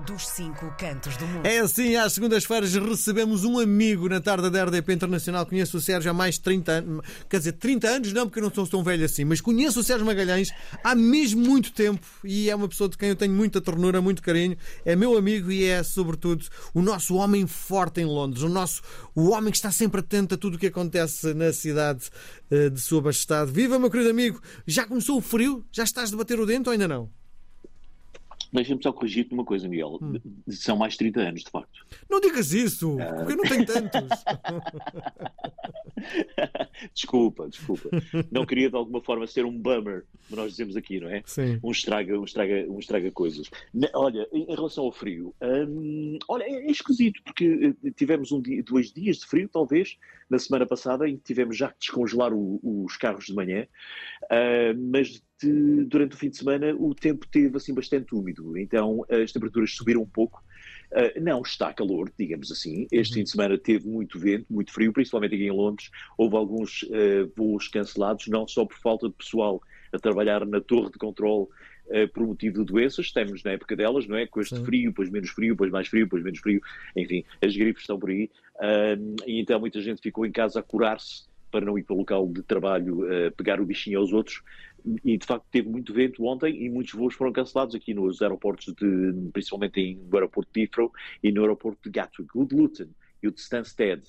dos cinco cantos do mundo. É assim, às segundas-feiras recebemos um amigo na tarde da RDP Internacional. Conheço o Sérgio há mais de 30 anos. Quer dizer, 30 anos não, porque eu não sou tão velho assim, mas conheço o Sérgio Magalhães há mesmo muito tempo e é uma pessoa de quem eu tenho muita ternura, muito carinho. É meu amigo e é, sobretudo, o nosso homem forte em Londres, o nosso o homem que está sempre atento a tudo o que acontece na cidade eh, de Sua Majestade. Viva, meu querido amigo! Já começou o frio? Já estás de bater o dente ou ainda não? Deixa-me só corrigir-te uma coisa, Miguel. Hum. São mais 30 anos, de facto. Não digas isso, uh... porque eu não tenho tantos. desculpa, desculpa. Não queria de alguma forma ser um bummer, como nós dizemos aqui, não é? Sim. Um estraga, um estraga, um estraga coisas. Olha, em relação ao frio, hum, olha, é, é esquisito, porque eh, tivemos um dia, dois dias de frio, talvez, na semana passada, em que tivemos já que descongelar o, os carros de manhã, uh, mas de, durante o fim de semana o tempo teve assim bastante úmido, então as temperaturas subiram um pouco. Uh, não está calor, digamos assim. Este fim de semana teve muito vento, muito frio, principalmente aqui em Londres. Houve alguns uh, voos cancelados, não só por falta de pessoal a trabalhar na torre de controle por motivo de doenças, estamos na época delas, não é? Com este Sim. frio, depois menos frio, depois mais frio, depois menos frio, enfim, as gripes estão por aí. e então muita gente ficou em casa a curar-se para não ir para o local de trabalho uh, pegar o bichinho aos outros. E de facto teve muito vento ontem e muitos voos foram cancelados aqui nos aeroportos, de, principalmente no aeroporto de Heathrow e no aeroporto de Gatwick. O de Luton e o de Stansted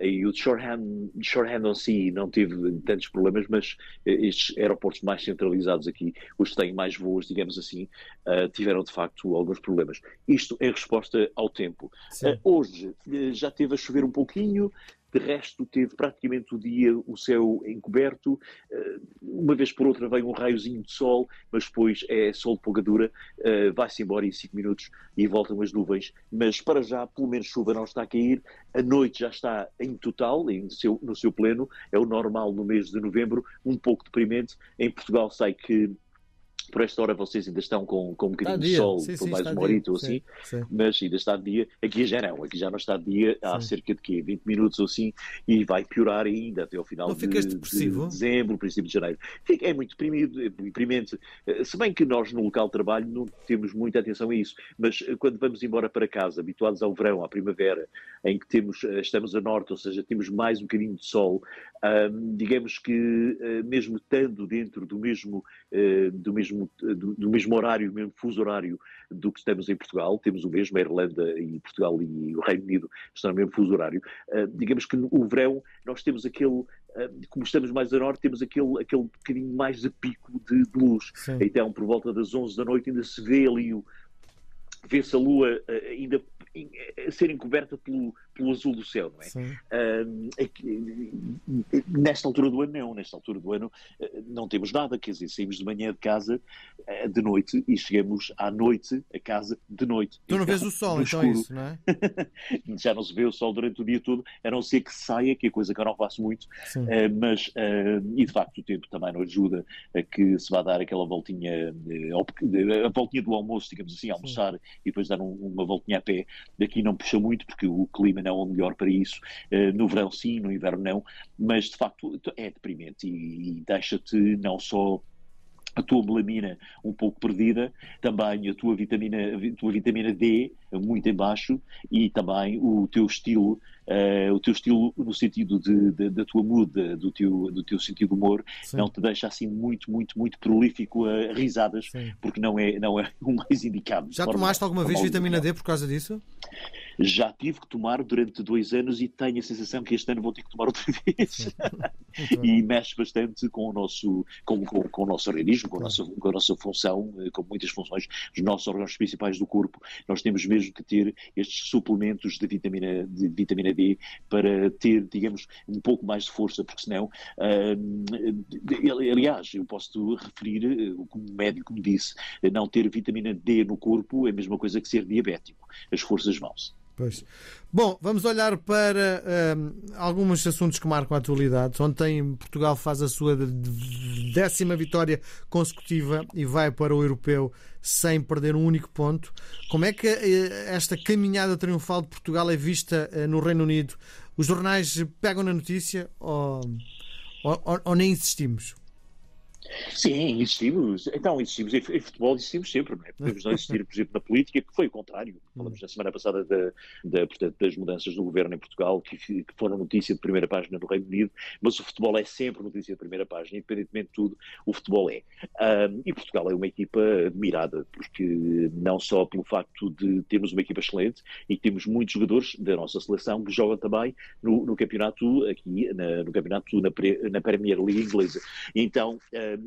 e o de Shoreham, Shoreham on Sea não teve tantos problemas, mas eh, estes aeroportos mais centralizados aqui, os que têm mais voos, digamos assim, uh, tiveram de facto alguns problemas. Isto em resposta ao tempo. Uh, hoje já teve a chover um pouquinho, de resto, teve praticamente o dia o céu encoberto. Eh, uma vez por outra vem um raiozinho de sol, mas depois é sol de polgadura, eh, vai-se embora em 5 minutos e voltam as nuvens. Mas para já, pelo menos chuva não está a cair. A noite já está em total, em seu, no seu pleno. É o normal no mês de novembro, um pouco deprimente. Em Portugal sei que por esta hora vocês ainda estão com, com um bocadinho de sol, sim, por sim, mais uma horita ou assim, sim, mas ainda está de dia. Aqui já não, aqui já não está de dia há cerca de quê? 20 minutos ou assim, e vai piorar ainda até ao final de, de, dezembro, princípio de janeiro. Fica, é muito deprimido, é deprimente. Eh, se bem que nós no local de trabalho não temos muita atenção a isso, mas eh, quando vamos embora para casa, habituados ao verão, à primavera, em que temos, eh, estamos a norte, ou seja, temos mais um bocadinho de sol, digamos que mesmo estando dentro do mesmo, do mesmo mesmo, do, do, mesmo horário, mesmo fuso horário do que estamos em Portugal, temos o mesmo, a Irlanda e Portugal e o Reino Unido estão no mesmo fuso horário. Uh, digamos que o verão nós temos aquele, como estamos mais a norte, temos aquele, aquele bocadinho mais de pico de, de luz. Sim. Então, por volta das 11 da noite ainda se vê ali o vê-se a lua ainda a ser encoberta pelo, pelo azul do céu, não é? Uh, nesta altura do ano, não. Nesta altura do ano uh, não temos nada, quer dizer, saímos de manhã de casa uh, de noite e chegamos à noite a casa de noite. Tu não vês o sol, então é isso, não é? Já não se vê o sol durante o dia todo, a não ser que saia, que é coisa que eu não faço muito, ah, mas, e de facto o tempo também não ajuda a que se vá dar aquela voltinha, a voltinha do almoço, digamos assim, almoçar Sim. e depois dar um, uma voltinha a pé. Daqui não puxa muito, porque o clima não é o melhor para isso. Eh, no verão sim, no inverno não, mas de facto é deprimente e, e deixa-te não só a tua melamina um pouco perdida, também a tua vitamina, a tua vitamina D muito em baixo e também o teu estilo, uh, o teu estilo no sentido de, de, da tua mood, do teu, do teu sentido de humor, Sim. não te deixa assim muito, muito, muito prolífico a risadas, Sim. porque não é, não é o mais indicado. Já tomaste alguma vez vitamina D por causa disso? Já tive que tomar durante dois anos e tenho a sensação que este ano vou ter que tomar outra vez. e mexe bastante com o nosso, com, com, com o nosso organismo, com a, nossa, com a nossa função, eh, com muitas funções, os nossos órgãos principais do corpo. Nós temos mesmo que ter estes suplementos de vitamina, de vitamina D para ter, digamos, um pouco mais de força, porque senão, uh, aliás, eu posso referir, eh, como médico me disse, não ter vitamina D no corpo é a mesma coisa que ser diabético. As forças vão-se. Pois. Bom, vamos olhar para um, alguns assuntos que marcam a atualidade. Ontem Portugal faz a sua décima vitória consecutiva e vai para o europeu sem perder um único ponto. Como é que eh, esta caminhada triunfal de Portugal é vista eh, no Reino Unido? Os jornais pegam na notícia ou, ou, ou nem insistimos? Sim, existimos. Então, existimos em, futebol, existimos sempre. Não é? Podemos não existir, por exemplo, na política, que foi o contrário. Falamos na semana passada da, da, portanto, das mudanças do governo em Portugal, que, que, foram notícia de primeira página no Reino Unido, mas o futebol é sempre notícia de primeira página, independentemente de tudo, o futebol é. Um, e Portugal é uma equipa admirada, porque não só pelo facto de termos uma equipa excelente e que temos muitos jogadores da nossa seleção que jogam também no, no campeonato aqui, na, no campeonato na, na Premier League inglesa. Então,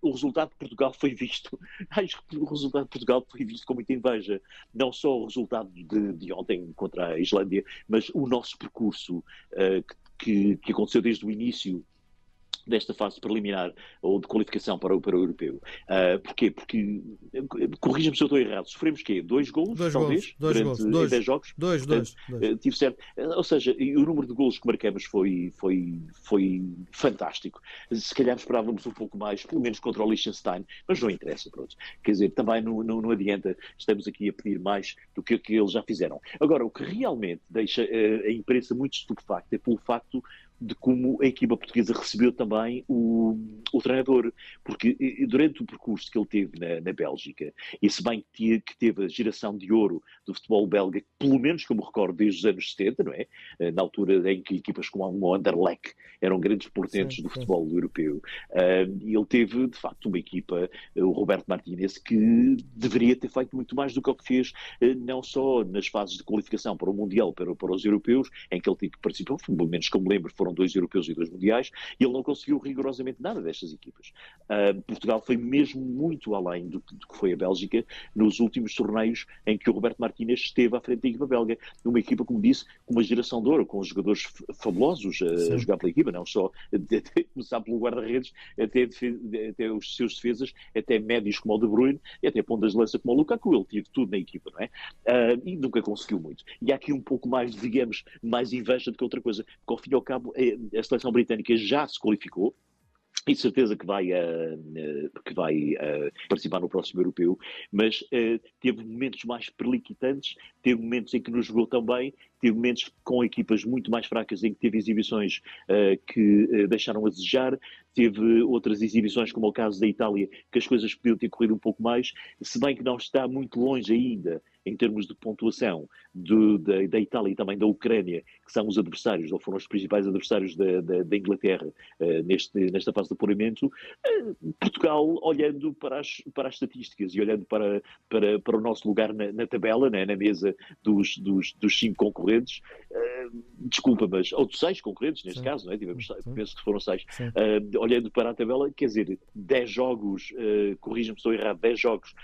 o resultado de Portugal foi visto, o resultado de Portugal foi visto com muita inveja. Não só o resultado de, de ontem contra a Islândia, mas o nosso percurso uh, que, que aconteceu desde o início desta fase preliminar ou de qualificação para o, para o europeu. Uh, porquê? Porque, corrija-me se eu estou errado, sofremos quê? Dois golos, dois talvez? Dois durante golos, dois, 10 jogos? Dois, dois. dois. Uh, tive certo. Uh, ou seja, o número de golos que marcamos foi, foi, foi fantástico. Se calhar esperávamos um pouco mais, pelo menos contra o Liechtenstein, mas não interessa, pronto. Quer dizer, também não, não, não adianta, estamos aqui a pedir mais do que, que eles já fizeram. Agora, o que realmente deixa a imprensa muito estupefacta é pelo facto de como a equipa portuguesa recebeu também o, o treinador, porque durante o percurso que ele teve na, na Bélgica, e se bem que, que, teve a geração de ouro do futebol belga, pelo menos como recordo desde os anos 70, não é? Eh, na altura em que equipas como o Anderlecht eram grandes portentos do futebol sim. europeu, e ele teve de facto uma equipa, o Roberto Martínez, que deveria ter feito muito mais do que o que fez, eh, não só nas fases de qualificação para o Mundial, para, para os europeus, em que ele participou, pelo menos como lembro, foram dois europeus e dois mundiais, e ele não conseguiu rigorosamente nada destas equipas. Uh, Portugal foi mesmo muito além do, do, que foi a Bélgica nos últimos torneios em que o Roberto Martínez esteve à frente da equipa belga. Uma equipa, como disse, com uma geração de ouro, com jogadores fabulosos a, a jogar pela equipa, não só começar pelo guarda-redes, até, até os seus defesas, até médios como o De Bruyne, e até pontas de lança como o Lukaku. Ele teve tudo na equipa, não é? Uh, e nunca conseguiu muito. E há aqui um pouco mais, digamos, mais inveja do que outra coisa, porque ao fim e ao cabo a seleção britânica já se qualificou, e certeza que vai, uh, que vai uh, participar no próximo europeu, mas uh, teve momentos mais perliquitantes, teve momentos em que nos jogou tão bem, teve momentos com equipas muito mais fracas em que teve exibições que deixaram a desejar, teve outras exibições, como é o caso da Itália, que as coisas podiam ter corrido um pouco mais, se bem que não está muito longe ainda em termos de pontuação da, da, Itália e também da Ucrânia, que são os adversários, ou foram os principais adversários da, da, da Inglaterra uh, neste, nesta fase de apuramento, uh, Portugal, olhando para as, para as estatísticas e olhando para, para, para o nosso lugar na, na tabela, né, na mesa dos, dos, dos cinco concorrentes, uh, desculpa, mas, ou dos seis concorrentes, neste Sim. caso, não é? Tivemos, penso que foram seis, olhando para a tabela, quer dizer, 10 jogos, corrija-me se estou errado, 10 jogos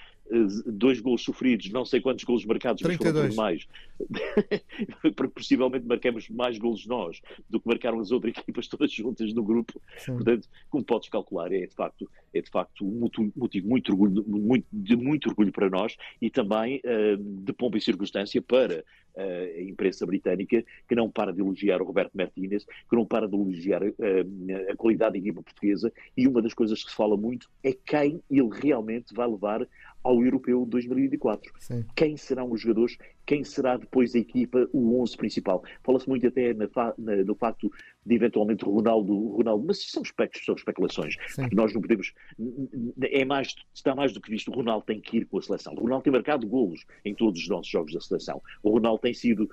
dois gols sofridos, não sei quantos gols marcados, 32. mas foram mais. Possivelmente marcamos mais gols nós do que marcaram as outras equipas todas juntas no grupo. Sim. Portanto, como podes calcular, é de facto, é de facto um motivo muito, orgulho, muito, de muito orgulho para nós e também uh, de pompa e circunstância para uh, a imprensa britânica, que não para de elogiar o Roberto Martínez, que não para de elogiar uh, a qualidade da equipa portuguesa e uma das coisas que se fala muito é quem ele realmente vai levar ao Europeu 2024. Sim. Quem serão os jogadores? Quem será depois a equipa, o 11 principal? Fala-se muito até na, na, no facto de eventualmente Ronaldo, Ronaldo mas são, especulações, são especulações. Nós não podemos. É mais, está mais do que visto. O Ronaldo tem que ir com a seleção. O Ronaldo tem marcado golos em todos os nossos jogos da seleção. O Ronaldo tem sido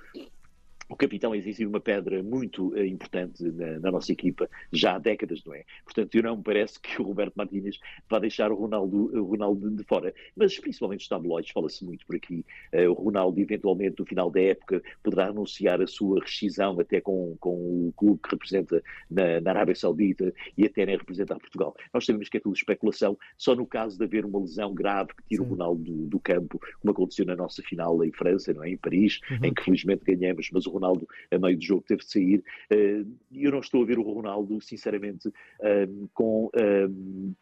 o capitão tem sido uma pedra muito uh, importante na, na, nossa equipa já há décadas, não é? Portanto, eu não me parece que o Roberto Martínez vá deixar o Ronaldo, o Ronaldo de fora. Mas, principalmente os tabloides, fala-se muito por aqui. Uh, o Ronaldo, eventualmente, no final da época, poderá anunciar a sua rescisão até com, com o clube que representa na, na Arábia Saudita e até nem representar Portugal. Nós sabemos que é tudo especulação, só no caso de haver uma lesão grave que tira Sim. o Ronaldo do, do, campo, como aconteceu na nossa final em França, não é? em Paris, uhum. em que felizmente ganhamos, mas o Ronaldo, a meio do jogo, teve de sair. Eh, eu não estou a ver o Ronaldo, sinceramente, ehm, com, ehm,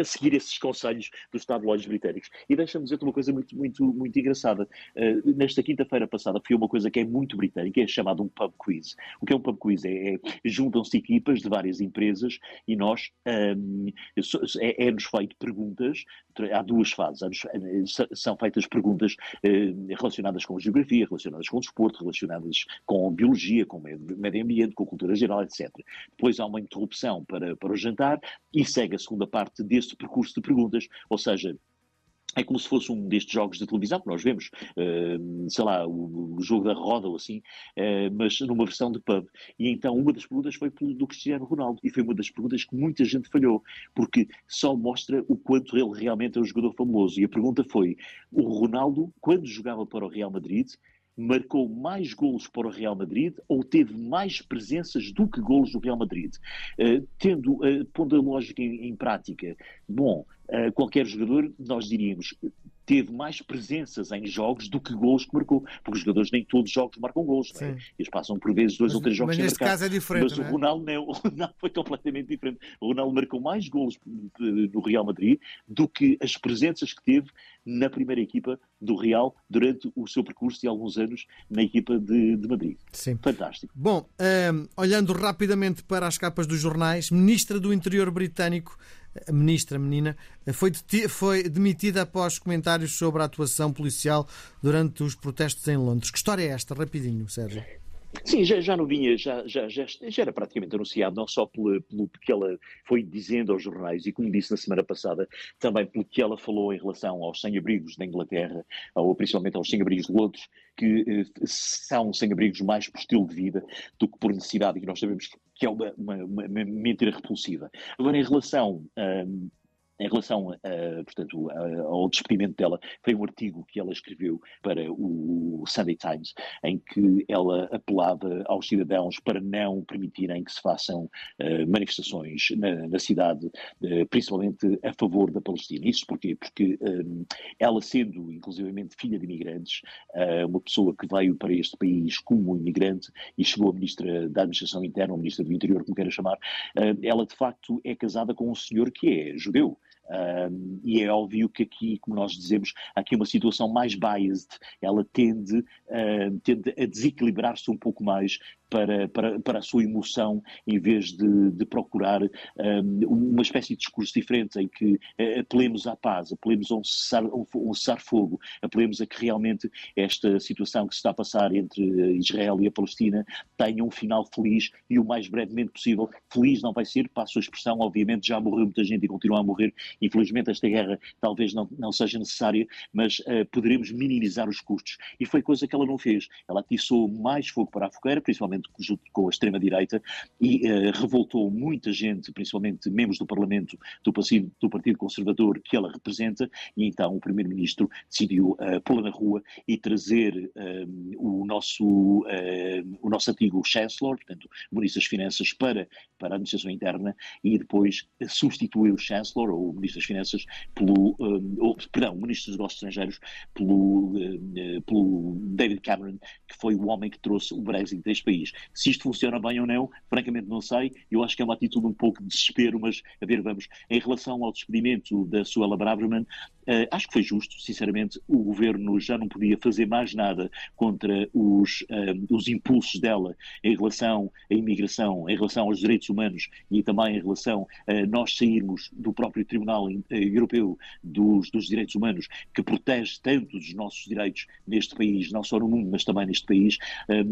a, seguir esses conselhos dos tabloides britânicos. E deixa-me dizer-te uma coisa muito, muito, muito engraçada. Eh, nesta quinta-feira passada foi uma coisa que é muito britânica, é chamado um pub quiz. O que é um pub quiz? É, é juntam-se equipas de várias empresas e nós é, é-nos feito perguntas, há duas fases, são feitas perguntas relacionadas com geografia, relacionadas com desporto, relacionadas com biologia, com meio ambiente, com cultura geral, etc. Depois há uma interrupção para, para o jantar e segue a segunda parte deste percurso de perguntas, ou seja, é como se fosse um destes jogos de televisão que nós vemos, uh, sei lá, o, jogo da roda ou assim, uh, mas numa versão de pub. E então uma das perguntas foi do Cristiano Ronaldo e foi uma das perguntas que muita gente falhou, porque só mostra o quanto ele realmente é um jogador famoso. E a pergunta foi: o Ronaldo, quando jogava para o Real Madrid, marcou mais golos para o Real Madrid ou teve mais presenças do que golos do Real Madrid. Uh, tendo, uh, pondo a lógica em, em prática, bom, uh, qualquer jogador, nós diríamos, teve mais presenças em jogos do que gols que marcou, porque os jogadores nem todos os jogos marcam gols, é? eles passam por vezes dois mas, ou três jogos mas sem marcar. caso é diferente, mas não o é? Ronaldo não, o Ronaldo foi completamente diferente. O Ronaldo marcou mais gols no Real Madrid do que as presenças que teve na primeira equipa do Real durante o seu percurso de alguns anos na equipa de, de Madrid. Sim. Fantástico. Bom, um, olhando rapidamente para as capas dos jornais, Ministra do Interior britânico a ministra, a menina, foi, foi demitida após comentários sobre a atuação policial durante os protestos em Londres. Que história é esta? Rapidinho, Sérgio. Sim, já, já não vinha, já, já, já, já, era praticamente anunciado, não só pelo, pelo que ela foi dizendo aos jornais e, como disse na semana passada, também pelo que ela falou em relação aos sem-abrigos da Inglaterra, ou principalmente aos sem-abrigos de Londres, que eh, são sem-abrigos mais por estilo de vida do que por necessidade, e que nós sabemos que é uma, uma, uma mentira repulsiva. Agora, em relação. Um, em relação portanto, ao despedimento dela, foi um artigo que ela escreveu para o Sunday Times, em que ela apelava aos cidadãos para não permitirem que se façam uh, manifestações na, na cidade, principalmente a favor da Palestina. Isso porquê? Porque um, ela, sendo inclusivamente filha de imigrantes, uma pessoa que veio para este país como imigrante e chegou a ministra da Administração Interna, ou ministra do Interior, como queira chamar, ela de facto é casada com um senhor que é judeu. Um, e é óbvio que aqui, como nós dizemos, há aqui uma situação mais biased, ela tende, tende a desequilibrar-se um pouco mais para, para, para a sua emoção, em vez de, de procurar um, uma espécie de discurso diferente, em que uh, apelemos à paz, apelemos a um cessar, um cessar fogo, apelemos a que realmente esta situação que se está a passar entre Israel e a Palestina tenha um final feliz e o mais brevemente possível. Feliz não vai ser, passo a expressão, obviamente já morreu muita gente e continua a morrer. Infelizmente esta guerra talvez não, não seja necessária, mas uh, poderemos minimizar os custos. E foi coisa que ela não fez. Ela atiçou mais fogo para a fogueira, principalmente junto com a extrema-direita, e uh, revoltou muita gente, principalmente membros do Parlamento do Partido, do Partido Conservador que ela representa, e então o Primeiro-Ministro decidiu uh, pô-la na rua e trazer o, nosso, o nosso antigo Chancellor, portanto, Ministro das Finanças, para, para a Administração Interna, e depois substituiu o Chancellor, ou o Ministro das Finanças, pelo, ou, perdão, o Ministro dos Negócios Estrangeiros, pelo, pelo David Cameron, que foi o homem que trouxe o Brexit deste país. Se isto funciona bem ou não, francamente não sei. Eu acho que é uma atitude um pouco de desespero, mas a ver, vamos. Em relação ao despedimento da Suela Braverman, Uh, acho que foi justo, sinceramente, o governo já não podia fazer mais nada contra os, uh, os impulsos dela em relação à imigração, em relação aos direitos humanos e também em relação a nós sairmos do próprio Tribunal eh, Europeu dos, dos Direitos Humanos, que protege tanto dos nossos direitos neste país, não só no mundo, mas também neste país.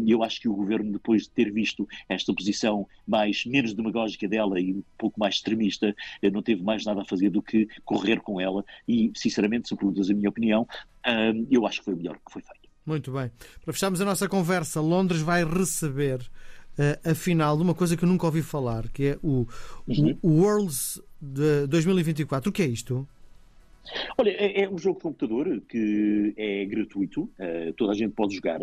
Eu acho que o governo, depois de ter visto esta posição mais menos demagógica dela e um pouco mais extremista, não teve mais nada a fazer do que correr com ela e sinceramente, se perguntas a minha opinião, eu acho que foi o melhor que foi feito. Muito bem. Para fecharmos a nossa conversa, Londres vai receber uh, a final de uma coisa que eu nunca ouvi falar, que é o, uhum. o Worlds de 2024. O que é isto? Olha, é, é, um jogo de computador que é gratuito, uh, toda a gente pode jogar.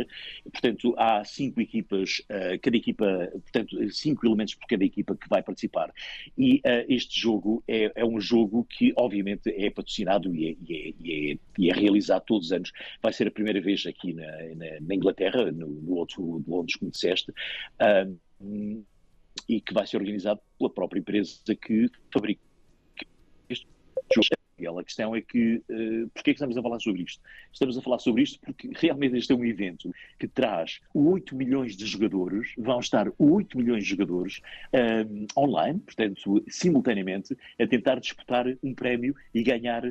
Portanto, há cinco equipas, uh, cada equipa, portanto, cinco elementos por cada equipa que vai participar. E uh, este jogo é, é, um jogo que, obviamente, é patrocinado e é, e, e, é, e é, realizado todos os anos. Vai ser a primeira vez aqui na, na, na Inglaterra, no, no outro de Londres, como disseste. e que vai ser organizado pela própria empresa que fabrica este jogo. A questão é que, uh, porquê é que estamos a falar sobre isto? Estamos a falar sobre isto porque realmente este é um evento que traz 8 milhões de jogadores, vão estar 8 milhões de jogadores um, online, portanto, simultaneamente, a tentar disputar um prémio e ganhar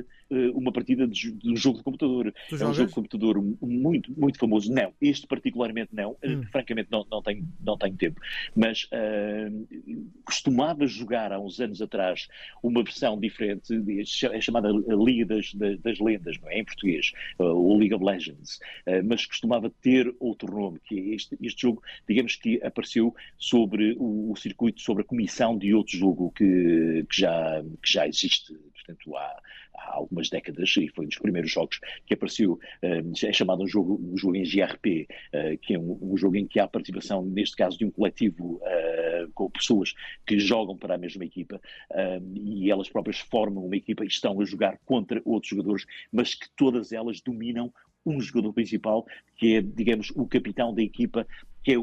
uma partida de, de, um jogo de computador. Tu é um jogo de computador muito, muito famoso. Não, este particularmente não. Hum. francamente, não, não, tenho, não tenho tempo. Mas uh, costumava jogar há uns anos atrás uma versão diferente, é chamada Liga das, das, das Lendas, não é? Em português, o League of Legends. mas costumava ter outro nome, que é este, este jogo, digamos que apareceu sobre o, o circuito, sobre a comissão de outro jogo que, que, já, que já existe, portanto, há, há algumas décadas, e foi um dos primeiros jogos que apareceu, eh, é chamado um jogo, um jogo em GRP, eh, que é um, jogo em que há participação, neste caso, de um coletivo eh, com pessoas que jogam para a mesma equipa e elas próprias formam uma equipa e estão a jogar contra outros jogadores, mas que todas elas dominam um jogador principal, que é, digamos, o capitão da equipa, que é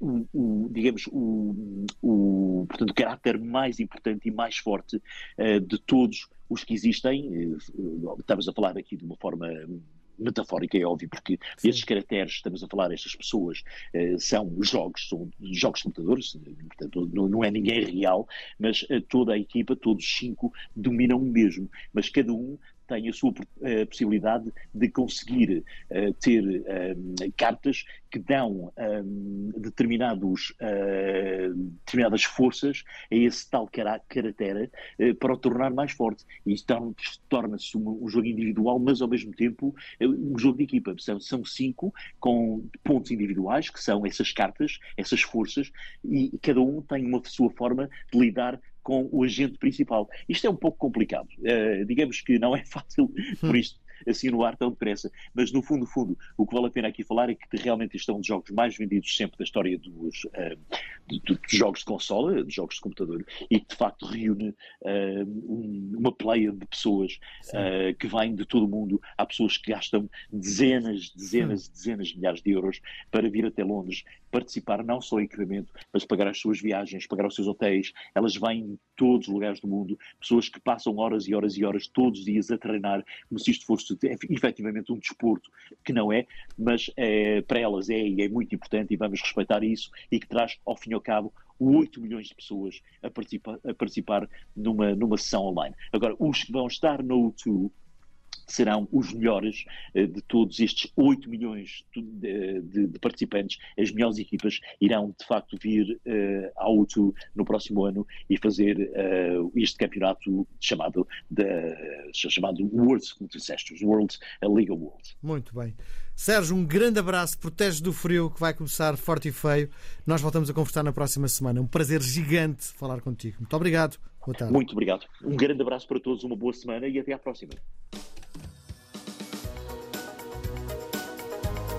o, o, digamos, o, o, portanto, caráter mais importante e mais forte uh, de todos os que existem. Uh, estamos a falar aqui de uma forma metafórica, é óbvio, porque Sim. estes caracteres, estamos a falar, estas pessoas, uh, são jogos, são jogos de computadores, portanto, não, é ninguém real, mas toda a equipa, todos os cinco, dominam o mesmo, mas cada um tem a sua uh, possibilidade de conseguir uh, ter um, cartas que dão um, determinados, uh, determinadas forças a esse tal caráter para o tornar mais forte. E isso torna-se um, um, jogo individual, mas ao mesmo tempo um jogo de equipa. São, são cinco com pontos individuais, que são essas cartas, essas forças, e cada um tem uma sua forma de lidar com o agente principal. Isto é um pouco complicado. Uh, digamos que não é fácil por hum. isto assim no ar tão depressa. Mas no fundo, fundo, o que vale a pena aqui falar é que realmente isto é um dos jogos mais vendidos sempre da história dos, uh, de, de, de jogos de consola, de jogos de computador, e que de facto reúne uh, um, uma pleia de pessoas uh, que vêm de todo o mundo. Há pessoas que gastam dezenas, dezenas e dezenas de milhares de euros para vir até Londres participar não só em equipamento, mas pagar as suas viagens, pagar os seus hotéis. Elas vêm de todos os lugares do mundo, pessoas que passam horas e horas e horas todos os dias a treinar, como se isto fosse é, efetivamente um desporto, que não é, mas é, para elas é e é muito importante e vamos respeitar isso e que traz, ao fim e ao cabo, 8 milhões de pessoas a participar, a participar numa, numa sessão online. Agora, os que vão estar no O2 serão os melhores uh, de todos estes 8 milhões de, de, de, participantes. As melhores equipas irão, de facto, vir uh, ao U2 no próximo ano e fazer uh, este campeonato chamado, de, chamado World, como tu disseste, World League of Worlds. Muito bem. Sérgio, um grande abraço, protege do frio que vai começar forte e feio. Nós voltamos a conversar na próxima semana. Um prazer gigante falar contigo. Muito obrigado. Boa tarde. Muito obrigado. Um grande abraço para todos, uma boa semana e até à próxima.